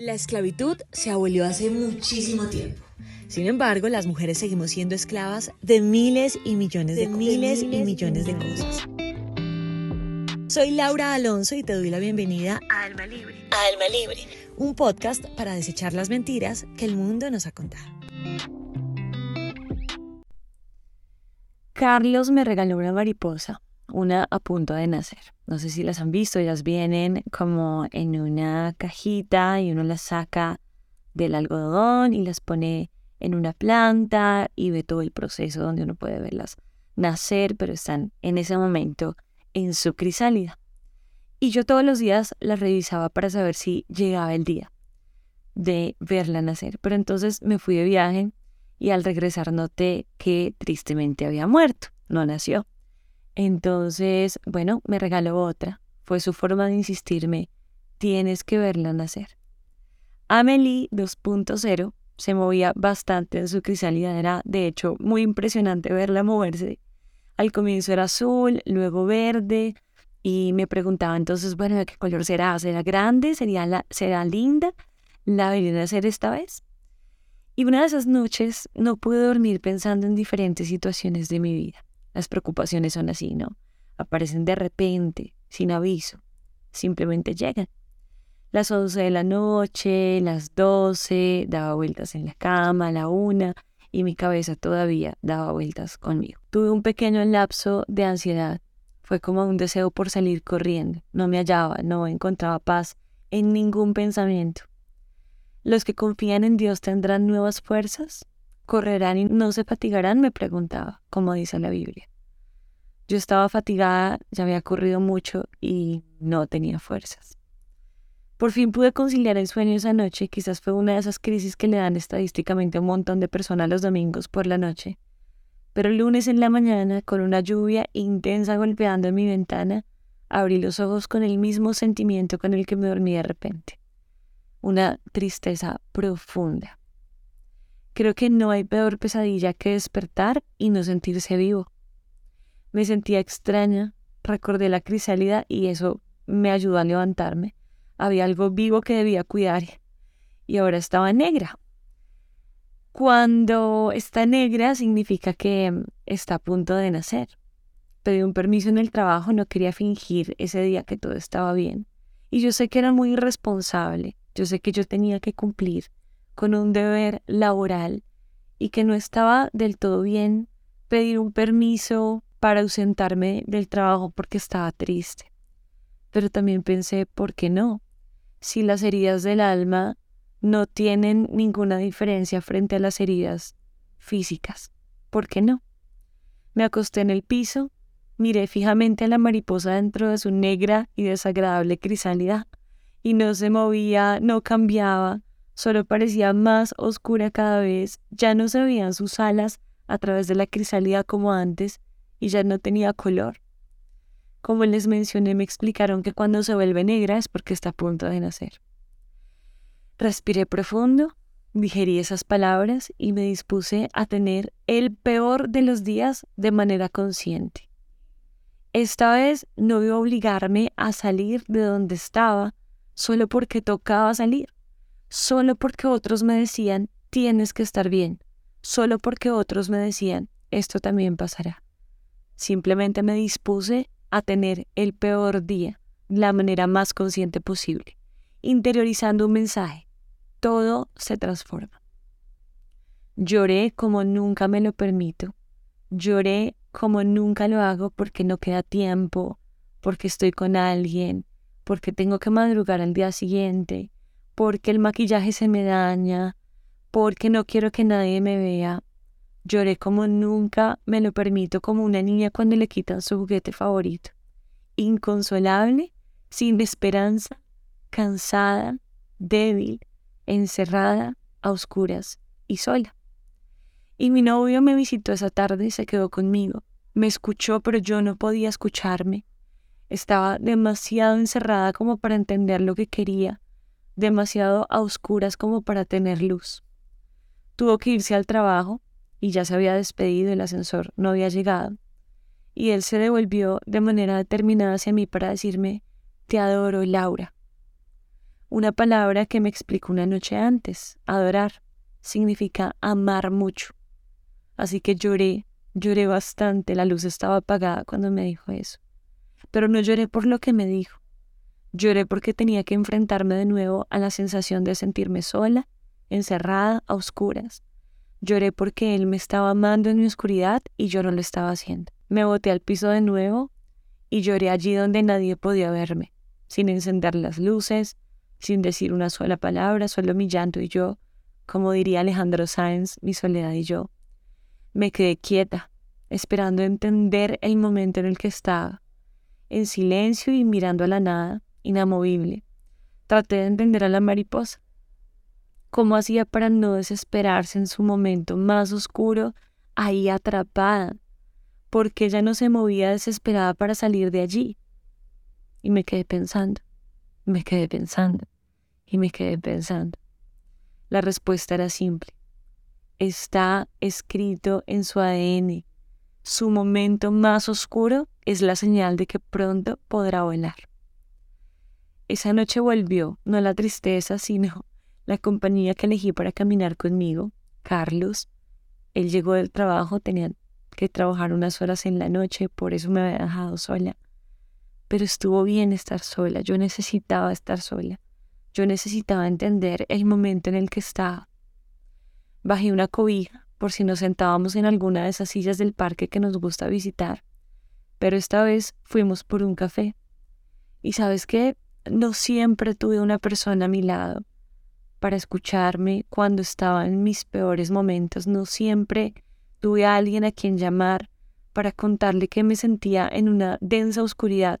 La esclavitud se abolió hace muchísimo tiempo. Sin embargo, las mujeres seguimos siendo esclavas de miles y millones de, miles, y millones de cosas. Soy Laura Alonso y te doy la bienvenida a Alma Libre. A Alma Libre, un podcast para desechar las mentiras que el mundo nos ha contado. Carlos me regaló una mariposa una a punto de nacer. No sé si las han visto, ellas vienen como en una cajita y uno las saca del algodón y las pone en una planta y ve todo el proceso donde uno puede verlas nacer, pero están en ese momento en su crisálida. Y yo todos los días las revisaba para saber si llegaba el día de verla nacer. Pero entonces me fui de viaje y al regresar noté que tristemente había muerto, no nació. Entonces, bueno, me regaló otra. Fue su forma de insistirme, tienes que verla nacer. Amelie 2.0 se movía bastante en su crisálida, era de hecho muy impresionante verla moverse. Al comienzo era azul, luego verde, y me preguntaba entonces, bueno, ¿de qué color será? ¿Será grande? ¿Sería la, ¿Será linda? ¿La veré nacer esta vez? Y una de esas noches no pude dormir pensando en diferentes situaciones de mi vida. Las preocupaciones son así, ¿no? Aparecen de repente, sin aviso, simplemente llegan. Las once de la noche, las doce, daba vueltas en la cama, la una, y mi cabeza todavía daba vueltas conmigo. Tuve un pequeño lapso de ansiedad. Fue como un deseo por salir corriendo. No me hallaba, no encontraba paz en ningún pensamiento. ¿Los que confían en Dios tendrán nuevas fuerzas? ¿Correrán y no se fatigarán? me preguntaba, como dice la Biblia. Yo estaba fatigada, ya había corrido mucho y no tenía fuerzas. Por fin pude conciliar el sueño esa noche, quizás fue una de esas crisis que le dan estadísticamente a un montón de personas los domingos por la noche. Pero el lunes en la mañana, con una lluvia intensa golpeando en mi ventana, abrí los ojos con el mismo sentimiento con el que me dormí de repente. Una tristeza profunda. Creo que no hay peor pesadilla que despertar y no sentirse vivo. Me sentía extraña, recordé la crisálida y eso me ayudó a levantarme. Había algo vivo que debía cuidar y ahora estaba negra. Cuando está negra significa que está a punto de nacer. Pedí un permiso en el trabajo, no quería fingir ese día que todo estaba bien. Y yo sé que era muy irresponsable, yo sé que yo tenía que cumplir con un deber laboral y que no estaba del todo bien pedir un permiso para ausentarme del trabajo porque estaba triste. Pero también pensé, ¿por qué no? Si las heridas del alma no tienen ninguna diferencia frente a las heridas físicas, ¿por qué no? Me acosté en el piso, miré fijamente a la mariposa dentro de su negra y desagradable crisálida, y no se movía, no cambiaba, solo parecía más oscura cada vez, ya no se veían sus alas a través de la crisálida como antes, y ya no tenía color. Como les mencioné, me explicaron que cuando se vuelve negra es porque está a punto de nacer. Respiré profundo, digerí esas palabras y me dispuse a tener el peor de los días de manera consciente. Esta vez no iba a obligarme a salir de donde estaba solo porque tocaba salir solo porque otros me decían, tienes que estar bien, solo porque otros me decían, esto también pasará. Simplemente me dispuse a tener el peor día, la manera más consciente posible, interiorizando un mensaje. Todo se transforma. Lloré como nunca me lo permito. Lloré como nunca lo hago porque no queda tiempo, porque estoy con alguien, porque tengo que madrugar al día siguiente, porque el maquillaje se me daña, porque no quiero que nadie me vea. Lloré como nunca me lo permito como una niña cuando le quitan su juguete favorito. Inconsolable, sin esperanza, cansada, débil, encerrada, a oscuras y sola. Y mi novio me visitó esa tarde y se quedó conmigo. Me escuchó, pero yo no podía escucharme. Estaba demasiado encerrada como para entender lo que quería demasiado a oscuras como para tener luz. Tuvo que irse al trabajo y ya se había despedido, el ascensor no había llegado. Y él se devolvió de manera determinada hacia mí para decirme, te adoro, Laura. Una palabra que me explicó una noche antes, adorar, significa amar mucho. Así que lloré, lloré bastante, la luz estaba apagada cuando me dijo eso. Pero no lloré por lo que me dijo. Lloré porque tenía que enfrentarme de nuevo a la sensación de sentirme sola, encerrada, a oscuras. Lloré porque él me estaba amando en mi oscuridad y yo no lo estaba haciendo. Me boté al piso de nuevo y lloré allí donde nadie podía verme, sin encender las luces, sin decir una sola palabra, solo mi llanto y yo, como diría Alejandro Sáenz, mi soledad y yo. Me quedé quieta, esperando entender el momento en el que estaba, en silencio y mirando a la nada, inamovible. Traté de entender a la mariposa. ¿Cómo hacía para no desesperarse en su momento más oscuro, ahí atrapada? Porque ella no se movía desesperada para salir de allí. Y me quedé pensando, me quedé pensando, y me quedé pensando. La respuesta era simple. Está escrito en su ADN. Su momento más oscuro es la señal de que pronto podrá volar. Esa noche volvió, no la tristeza, sino la compañía que elegí para caminar conmigo, Carlos. Él llegó del trabajo, tenía que trabajar unas horas en la noche, por eso me había dejado sola. Pero estuvo bien estar sola, yo necesitaba estar sola. Yo necesitaba entender el momento en el que estaba. Bajé una cobija por si nos sentábamos en alguna de esas sillas del parque que nos gusta visitar, pero esta vez fuimos por un café. Y sabes qué, no siempre tuve una persona a mi lado para escucharme cuando estaba en mis peores momentos, no siempre tuve a alguien a quien llamar para contarle que me sentía en una densa oscuridad.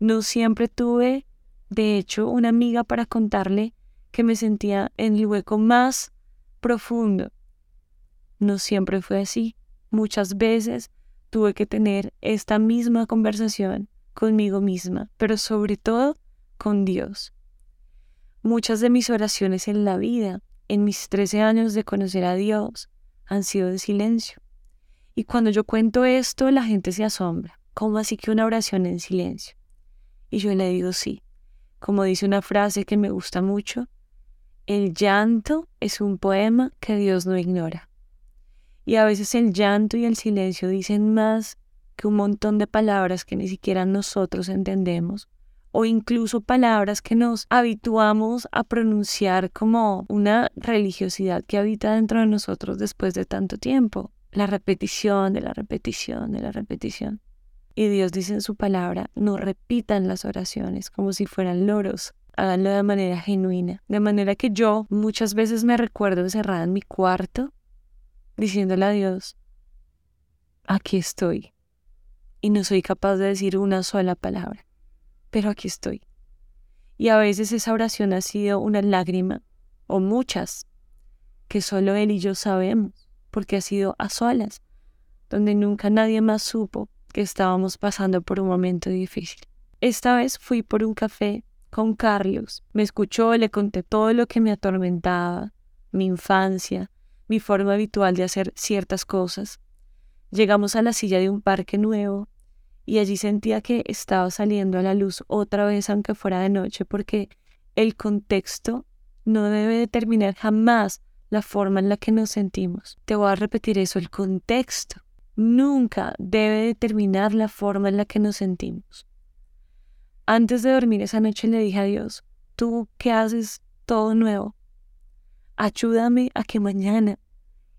No siempre tuve, de hecho, una amiga para contarle que me sentía en el hueco más profundo. No siempre fue así. Muchas veces tuve que tener esta misma conversación conmigo misma, pero sobre todo con Dios. Muchas de mis oraciones en la vida, en mis 13 años de conocer a Dios, han sido de silencio. Y cuando yo cuento esto, la gente se asombra. ¿Cómo así que una oración en silencio? Y yo le digo sí. Como dice una frase que me gusta mucho, el llanto es un poema que Dios no ignora. Y a veces el llanto y el silencio dicen más que un montón de palabras que ni siquiera nosotros entendemos o incluso palabras que nos habituamos a pronunciar como una religiosidad que habita dentro de nosotros después de tanto tiempo. La repetición de la repetición de la repetición. Y Dios dice en su palabra, no repitan las oraciones como si fueran loros, háganlo de manera genuina. De manera que yo muchas veces me recuerdo encerrada en mi cuarto, diciéndole a Dios, aquí estoy. Y no soy capaz de decir una sola palabra pero aquí estoy. Y a veces esa oración ha sido una lágrima, o muchas, que solo él y yo sabemos, porque ha sido a solas, donde nunca nadie más supo que estábamos pasando por un momento difícil. Esta vez fui por un café con Carlos, me escuchó, le conté todo lo que me atormentaba, mi infancia, mi forma habitual de hacer ciertas cosas. Llegamos a la silla de un parque nuevo y allí sentía que estaba saliendo a la luz otra vez aunque fuera de noche porque el contexto no debe determinar jamás la forma en la que nos sentimos. Te voy a repetir eso, el contexto nunca debe determinar la forma en la que nos sentimos. Antes de dormir esa noche le dije a Dios, tú que haces todo nuevo, ayúdame a que mañana,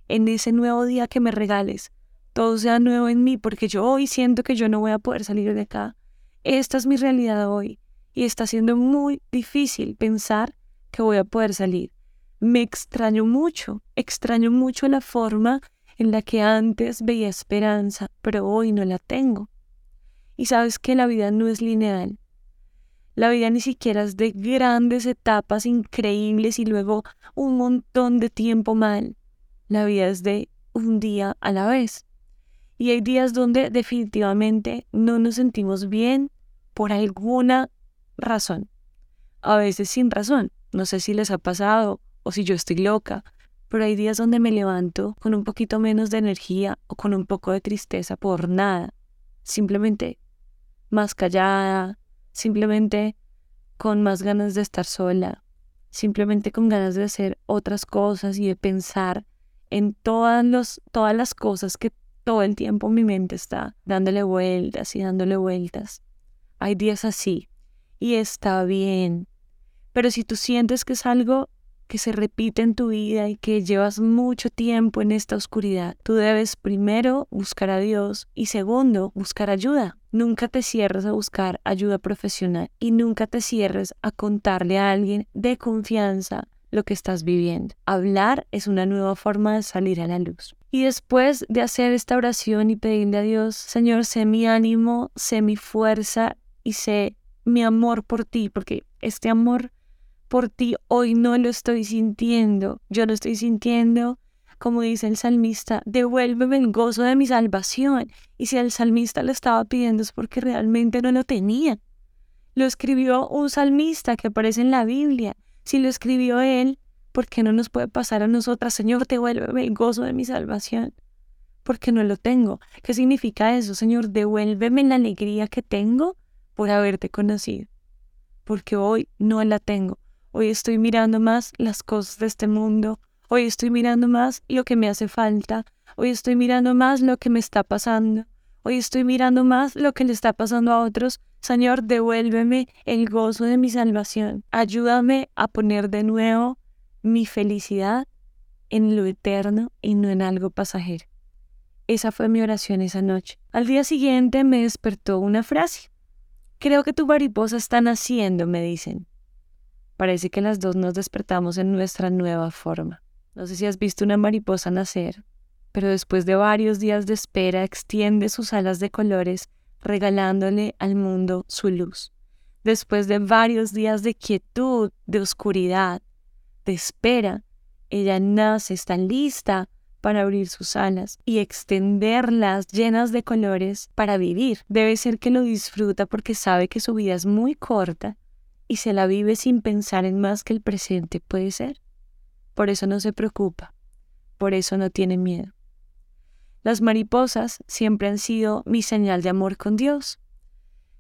en ese nuevo día que me regales, todo sea nuevo en mí, porque yo hoy siento que yo no voy a poder salir de acá. Esta es mi realidad hoy y está siendo muy difícil pensar que voy a poder salir. Me extraño mucho, extraño mucho la forma en la que antes veía esperanza, pero hoy no la tengo. Y sabes que la vida no es lineal. La vida ni siquiera es de grandes etapas increíbles y luego un montón de tiempo mal. La vida es de un día a la vez. Y hay días donde definitivamente no nos sentimos bien por alguna razón. A veces sin razón. No sé si les ha pasado o si yo estoy loca, pero hay días donde me levanto con un poquito menos de energía o con un poco de tristeza por nada. Simplemente más callada, simplemente con más ganas de estar sola, simplemente con ganas de hacer otras cosas y de pensar en todas, los, todas las cosas que todo el tiempo mi mente está dándole vueltas y dándole vueltas. Hay días así y está bien. Pero si tú sientes que es algo que se repite en tu vida y que llevas mucho tiempo en esta oscuridad, tú debes primero buscar a Dios y segundo buscar ayuda. Nunca te cierres a buscar ayuda profesional y nunca te cierres a contarle a alguien de confianza lo que estás viviendo. Hablar es una nueva forma de salir a la luz. Y después de hacer esta oración y pedirle a Dios, Señor, sé mi ánimo, sé mi fuerza y sé mi amor por ti, porque este amor por ti hoy no lo estoy sintiendo. Yo lo estoy sintiendo, como dice el salmista, devuélveme el gozo de mi salvación. Y si el salmista lo estaba pidiendo es porque realmente no lo tenía. Lo escribió un salmista que aparece en la Biblia. Si lo escribió él, ¿por qué no nos puede pasar a nosotras? Señor, devuélveme el gozo de mi salvación. Porque no lo tengo. ¿Qué significa eso, Señor? Devuélveme la alegría que tengo por haberte conocido. Porque hoy no la tengo. Hoy estoy mirando más las cosas de este mundo. Hoy estoy mirando más lo que me hace falta. Hoy estoy mirando más lo que me está pasando. Hoy estoy mirando más lo que le está pasando a otros. Señor, devuélveme el gozo de mi salvación. Ayúdame a poner de nuevo mi felicidad en lo eterno y no en algo pasajero. Esa fue mi oración esa noche. Al día siguiente me despertó una frase. Creo que tu mariposa está naciendo, me dicen. Parece que las dos nos despertamos en nuestra nueva forma. No sé si has visto una mariposa nacer, pero después de varios días de espera extiende sus alas de colores, regalándole al mundo su luz. Después de varios días de quietud, de oscuridad, de espera, ella nace, está lista para abrir sus alas y extenderlas llenas de colores para vivir. Debe ser que lo disfruta porque sabe que su vida es muy corta y se la vive sin pensar en más que el presente puede ser. Por eso no se preocupa, por eso no tiene miedo. Las mariposas siempre han sido mi señal de amor con Dios.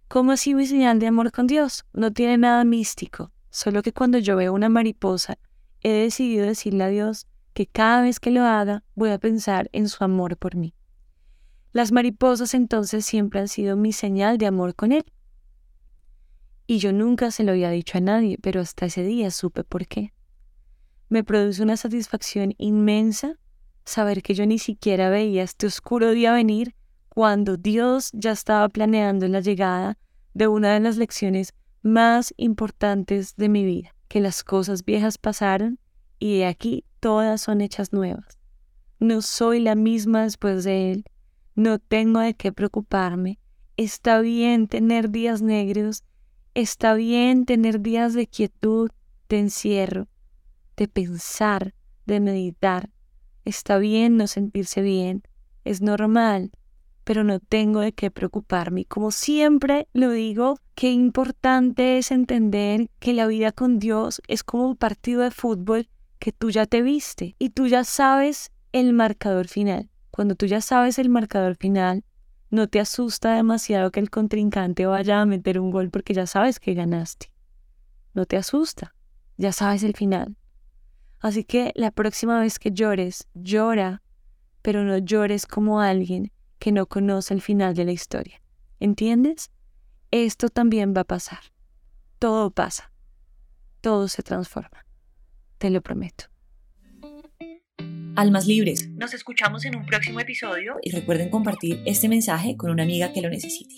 ¿Cómo así mi señal de amor con Dios? No tiene nada místico, solo que cuando yo veo una mariposa, he decidido decirle a Dios que cada vez que lo haga voy a pensar en su amor por mí. Las mariposas entonces siempre han sido mi señal de amor con Él. Y yo nunca se lo había dicho a nadie, pero hasta ese día supe por qué. Me produce una satisfacción inmensa saber que yo ni siquiera veía este oscuro día venir cuando Dios ya estaba planeando la llegada de una de las lecciones más importantes de mi vida, que las cosas viejas pasaron y de aquí todas son hechas nuevas. No soy la misma después de Él, no tengo de qué preocuparme, está bien tener días negros Está bien tener días de quietud, de encierro, de pensar, de meditar. Está bien no sentirse bien. Es normal, pero no tengo de qué preocuparme. Como siempre lo digo, qué importante es entender que la vida con Dios es como un partido de fútbol que tú ya te viste y tú ya sabes el marcador final. Cuando tú ya sabes el marcador final, no te asusta demasiado que el contrincante vaya a meter un gol porque ya sabes que ganaste. No te asusta, ya sabes el final. Así que la próxima vez que llores, llora, pero no llores como alguien que no conoce el final de la historia. ¿Entiendes? Esto también va a pasar. Todo pasa. Todo se transforma. Te lo prometo. Almas Libres. Nos escuchamos en un próximo episodio y recuerden compartir este mensaje con una amiga que lo necesite.